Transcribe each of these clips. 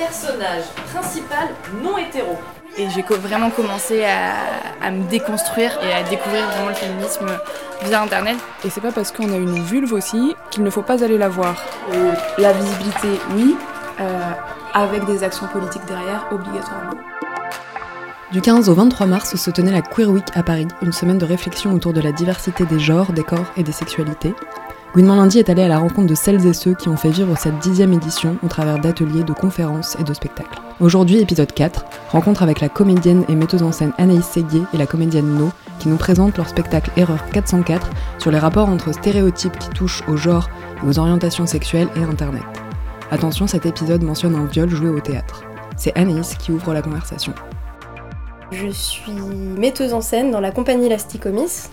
personnage principal non hétéro. Et j'ai vraiment commencé à, me déconstruire et à découvrir vraiment le féminisme via Internet. Et c'est pas parce qu'on a une vulve aussi qu'il ne faut pas aller la voir. Euh, la visibilité, oui, euh, avec des actions politiques derrière, obligatoirement. Du 15 au 23 mars se tenait la Queer Week à Paris, une semaine de réflexion autour de la diversité des genres, des corps et des sexualités. Gouinement Lundi est allé à la rencontre de celles et ceux qui ont fait vivre cette dixième édition au travers d'ateliers, de conférences et de spectacles. Aujourd'hui, épisode 4, rencontre avec la comédienne et metteuse en scène Anaïs Séguier et la comédienne No, qui nous présentent leur spectacle Erreur 404 sur les rapports entre stéréotypes qui touchent au genre aux orientations sexuelles et Internet. Attention, cet épisode mentionne un viol joué au théâtre. C'est Anaïs qui ouvre la conversation. Je suis metteuse en scène dans la compagnie Lasticomis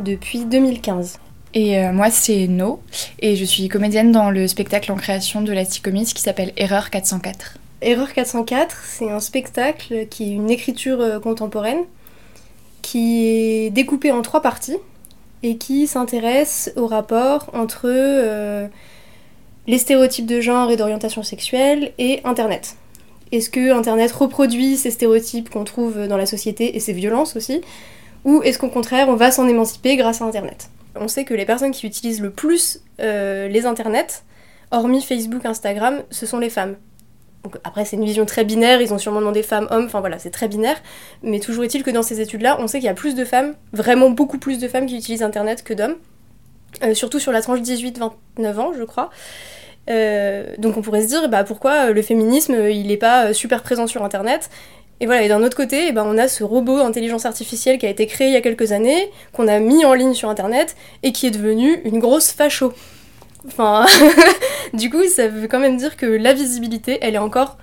depuis 2015. Et euh, moi, c'est No, et je suis comédienne dans le spectacle en création de la Sticomis qui s'appelle Erreur 404. Erreur 404, c'est un spectacle qui est une écriture euh, contemporaine qui est découpé en trois parties et qui s'intéresse au rapport entre euh, les stéréotypes de genre et d'orientation sexuelle et Internet. Est-ce que Internet reproduit ces stéréotypes qu'on trouve dans la société et ces violences aussi Ou est-ce qu'au contraire, on va s'en émanciper grâce à Internet? On sait que les personnes qui utilisent le plus euh, les internets, hormis Facebook, Instagram, ce sont les femmes. Donc après, c'est une vision très binaire, ils ont sûrement demandé femmes, hommes, enfin voilà, c'est très binaire. Mais toujours est-il que dans ces études-là, on sait qu'il y a plus de femmes, vraiment beaucoup plus de femmes qui utilisent Internet que d'hommes. Euh, surtout sur la tranche 18-29 ans, je crois. Euh, donc on pourrait se dire, bah pourquoi le féminisme, il n'est pas super présent sur Internet? Et voilà, et d'un autre côté, eh ben, on a ce robot d'intelligence artificielle qui a été créé il y a quelques années, qu'on a mis en ligne sur Internet, et qui est devenu une grosse facho. Enfin, du coup, ça veut quand même dire que la visibilité, elle est encore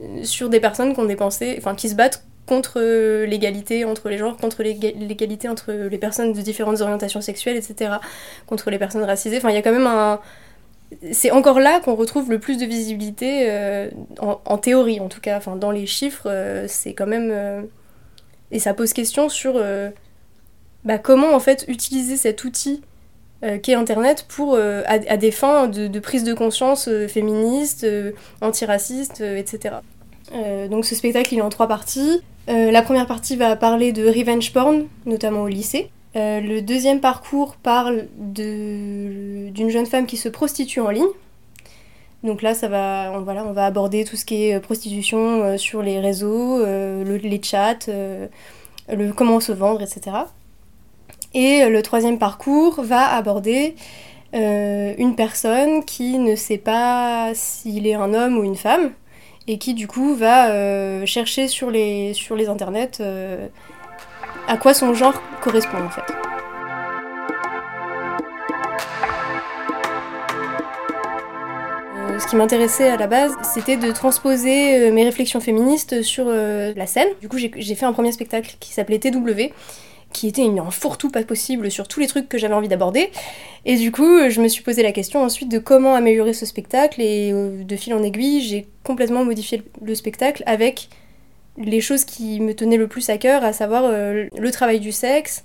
euh, sur des personnes dépensé, enfin, qui se battent contre l'égalité entre les genres, contre l'égalité entre les personnes de différentes orientations sexuelles, etc., contre les personnes racisées. Enfin, il y a quand même un, c'est encore là qu'on retrouve le plus de visibilité, euh, en, théorie en tout cas, enfin, dans les chiffres, euh, c'est quand même... Euh, et ça pose question sur bah, comment en fait utiliser cet outil qu'est Internet pour, à, des fins de, prise de conscience féministe, antiraciste, etc. donc ce spectacle il est en trois parties. la première partie va parler de revenge porn, notamment au lycée. Euh, le deuxième parcours parle d'une jeune femme qui se prostitue en ligne. Donc là, ça va, on, va aborder tout ce qui est euh, prostitution euh, sur les réseaux, les chats, le, comment se vendre, etc. Et le troisième parcours va aborder une personne qui ne sait pas s'il est un homme ou une femme et qui du coup va chercher sur les internets à quoi son genre correspond en fait. Euh, ce qui m'intéressait à la base, c'était de transposer euh, mes réflexions féministes sur euh, la scène. Du coup, j'ai fait un premier spectacle qui s'appelait TW, qui était un fourre-tout pas possible sur tous les trucs que j'avais envie d'aborder. Et du coup, je me suis posé la question ensuite de comment améliorer ce spectacle, et de fil en aiguille, j'ai complètement modifié le spectacle avec les choses qui me tenaient le plus à cœur, à savoir euh, le travail du sexe,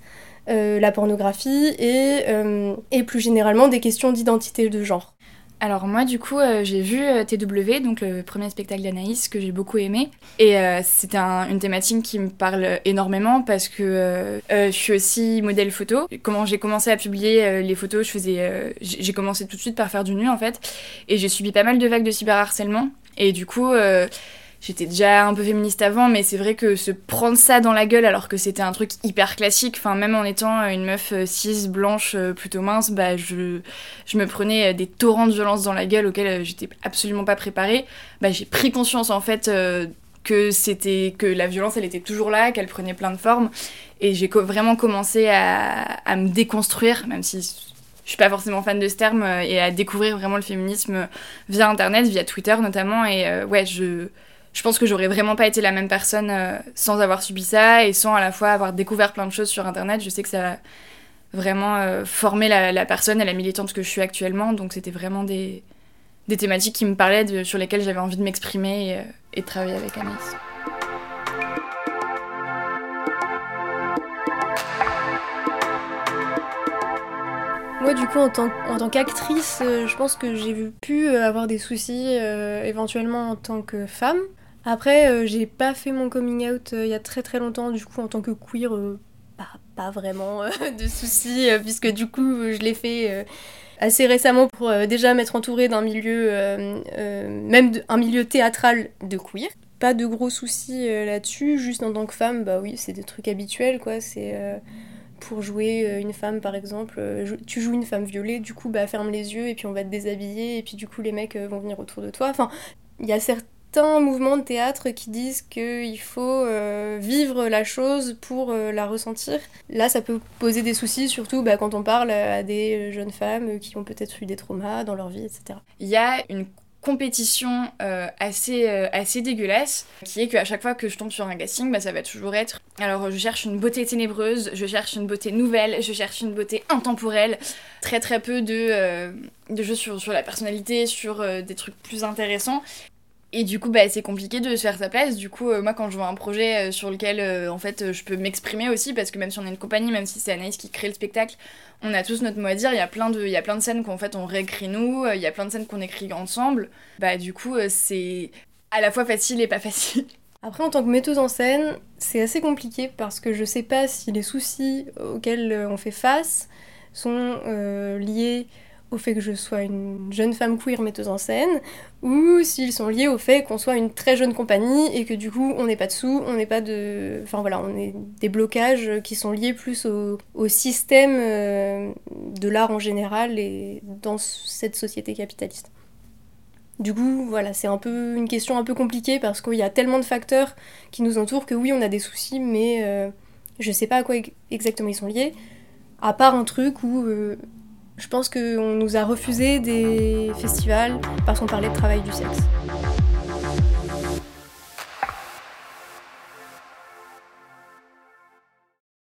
euh, la pornographie et, euh, et, plus généralement des questions d'identité de genre. Alors moi du coup j'ai vu TW, donc le premier spectacle d'Anaïs que j'ai beaucoup aimé et c'était une thématique qui me parle énormément parce que je suis aussi modèle photo. Comment j'ai commencé à publier les photos, j'ai commencé tout de suite par faire du nu en fait et j'ai subi pas mal de vagues de cyberharcèlement et du coup j'étais déjà un peu féministe avant, mais c'est vrai que se prendre ça dans la gueule alors que c'était un truc hyper classique, enfin même en étant une meuf euh, cis, blanche, euh, plutôt mince, bah je, je me prenais euh, des torrents de violence dans la gueule auxquels j'étais absolument pas préparée. Bah j'ai pris conscience en fait que c'était que la violence elle était toujours là, qu'elle prenait plein de formes, et j'ai vraiment commencé à, à me déconstruire, même si je suis pas forcément fan de ce terme, et à découvrir vraiment le féminisme via internet, via Twitter notamment, et ouais je je pense que j'aurais vraiment pas été la même personne euh, sans avoir subi ça et sans à la fois avoir découvert plein de choses sur internet. Je sais que ça a vraiment euh, formé la, personne et la militante que je suis actuellement. Donc c'était vraiment des, des, thématiques qui me parlaient, sur lesquelles j'avais envie de m'exprimer et, euh, et, de travailler avec Anaïs. Moi, du coup, en tant, en tant qu'actrice, je pense que j'ai pu avoir des soucis éventuellement en tant que femme. Après, euh, j'ai pas fait mon coming out euh, il y a très très longtemps, du coup, en tant que queer, euh, pas, pas vraiment de soucis, puisque du coup, je l'ai fait assez récemment pour déjà m'être entourée d'un milieu, même un milieu théâtral de queer. Pas de gros soucis là-dessus, juste en tant que femme, bah oui, c'est des trucs habituels, quoi. C'est pour jouer une femme, par exemple, tu joues une femme violée, du coup, bah ferme les yeux et puis on va te déshabiller et puis du coup, les mecs vont venir autour de toi. Enfin, il y a certains mouvements de théâtre qui disent qu'il faut euh, vivre la chose pour euh, la ressentir. Là, ça peut poser des soucis, surtout bah, quand on parle à des jeunes femmes qui ont peut-être eu des traumas dans leur vie, etc. Il y a une compétition euh, assez, assez dégueulasse qui est qu'à chaque fois que je tombe sur un casting, bah, ça va toujours être alors je cherche une beauté ténébreuse, je cherche une beauté nouvelle, je cherche une beauté intemporelle. Très très peu de, de jeux sur, la personnalité, sur des trucs plus intéressants. Et du coup, bah, c'est compliqué de se faire sa place. Du coup, euh, moi, quand je vois un projet euh, sur lequel, euh, en fait, je peux m'exprimer aussi, parce que même si on est une compagnie, même si c'est Anaïs qui crée le spectacle, on a tous notre mot à dire. Il y a plein de, il y a plein de scènes qu'en fait on réécrit nous. Il y a plein de scènes qu'on écrit ensemble. Bah, du coup, c'est à la fois facile et pas facile. Après, en tant que metteuse en scène, c'est assez compliqué parce que je sais pas si les soucis auxquels on fait face sont liés au fait que je sois une jeune femme queer metteuse en scène ou s'ils sont liés au fait qu'on soit une très jeune compagnie et que du coup on n'est pas de sous, on n'est pas de. Enfin voilà, on est des blocages qui sont liés plus au, système euh, de l'art en général et dans cette société capitaliste. Du coup, voilà, c'est un peu une question un peu compliquée parce qu'il y a tellement de facteurs qui nous entourent que oui, on a des soucis, mais euh, je sais pas à quoi ex- exactement ils sont liés. À part un truc où euh, je pense qu'on nous a refusé des festivals parce qu'on parlait de travail du sexe.